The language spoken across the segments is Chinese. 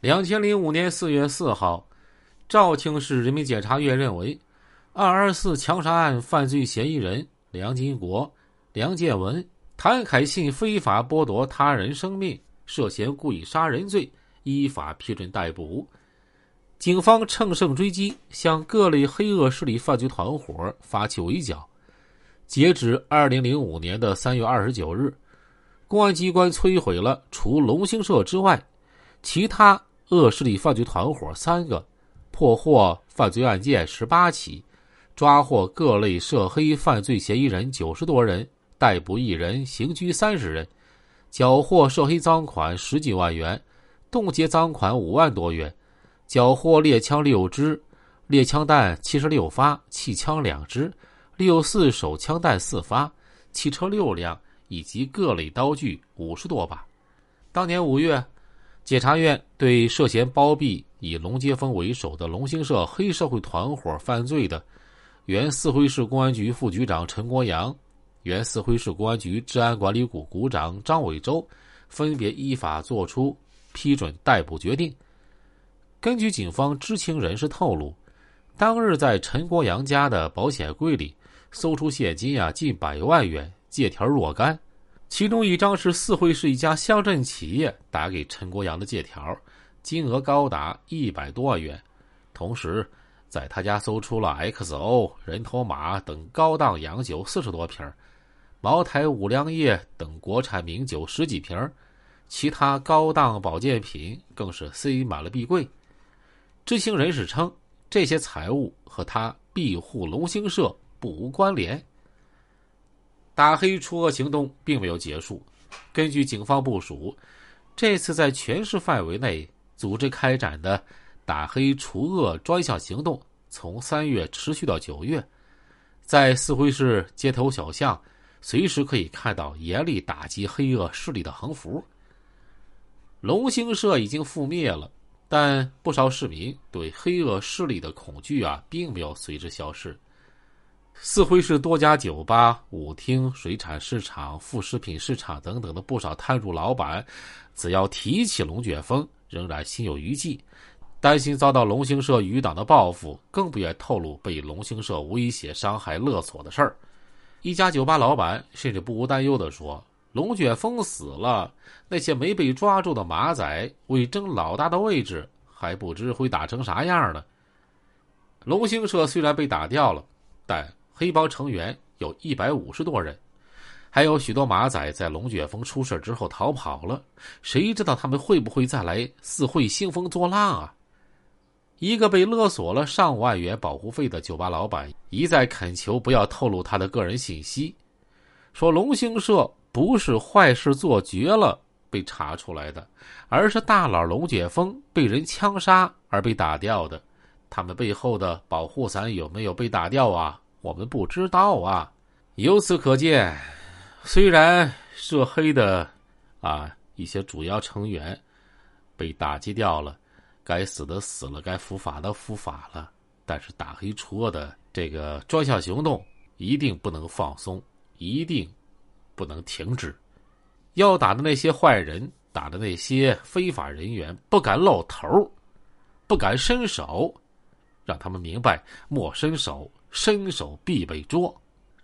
两千零五年四月四号，肇庆市人民检察院认为，二二四枪杀案犯罪嫌疑人梁金国、梁建文、谭凯信非法剥夺他人生命，涉嫌故意杀人罪，依法批准逮捕。警方乘胜追击，向各类黑恶势力犯罪团伙发起围剿。截止二零零五年的三月二十九日，公安机关摧毁了除龙兴社之外其他恶势力犯罪团伙三个，破获犯罪案件十八起，抓获各类涉黑犯罪嫌疑人九十多人，逮捕一人，刑拘三十人，缴获涉黑赃款十几万元，冻结赃款五万多元。缴获猎枪六支，猎枪弹七十六发，气枪两支，六四手枪弹四发，汽车六辆，以及各类刀具五十多把。当年五月，检察院对涉嫌包庇以龙杰峰为首的龙兴社黑社会团伙犯罪的原四惠市公安局副局长陈国阳、原四惠市公安局治安管理股股长张伟洲，分别依法作出批准逮捕决定。根据警方知情人士透露，当日在陈国阳家的保险柜里搜出现金啊近百万元，借条若干，其中一张是四会市一家乡镇企业打给陈国阳的借条，金额高达一百多万元。同时，在他家搜出了 XO、人头马等高档洋酒四十多瓶，茅台、五粮液等国产名酒十几瓶，其他高档保健品更是塞满了壁柜。知情人士称，这些财物和他庇护龙兴社不无关联。打黑除恶行动并没有结束，根据警方部署，这次在全市范围内组织开展的打黑除恶专项行动，从三月持续到九月，在四会市街头小巷，随时可以看到严厉打击黑恶势力的横幅。龙兴社已经覆灭了。但不少市民对黑恶势力的恐惧啊，并没有随之消失。四惠市多家酒吧、舞厅、水产市场、副食品市场等等的不少摊主老板，只要提起龙卷风，仍然心有余悸，担心遭到龙兴社余党的报复，更不愿透露被龙兴社威胁、伤害、勒索的事儿。一家酒吧老板甚至不无担忧地说。龙卷风死了，那些没被抓住的马仔为争老大的位置，还不知会打成啥样呢。龙兴社虽然被打掉了，但黑帮成员有一百五十多人，还有许多马仔在龙卷风出事之后逃跑了。谁知道他们会不会再来四会兴风作浪啊？一个被勒索了上万元保护费的酒吧老板一再恳求不要透露他的个人信息，说龙兴社。不是坏事做绝了被查出来的，而是大佬龙卷风被人枪杀而被打掉的。他们背后的保护伞有没有被打掉啊？我们不知道啊。由此可见，虽然涉黑的啊一些主要成员被打击掉了，该死的死了，该伏法的伏法了，但是打黑除恶的这个专项行动一定不能放松，一定。不能停止，要打的那些坏人，打的那些非法人员，不敢露头，不敢伸手，让他们明白莫伸手，伸手必被捉，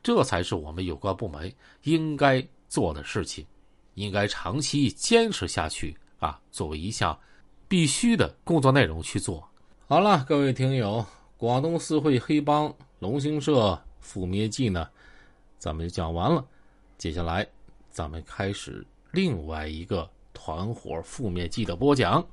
这才是我们有关部门应该做的事情，应该长期坚持下去啊，作为一项必须的工作内容去做。好了，各位听友，广东四会黑帮龙兴社覆灭记呢，咱们就讲完了。接下来，咱们开始另外一个团伙覆灭记的播讲。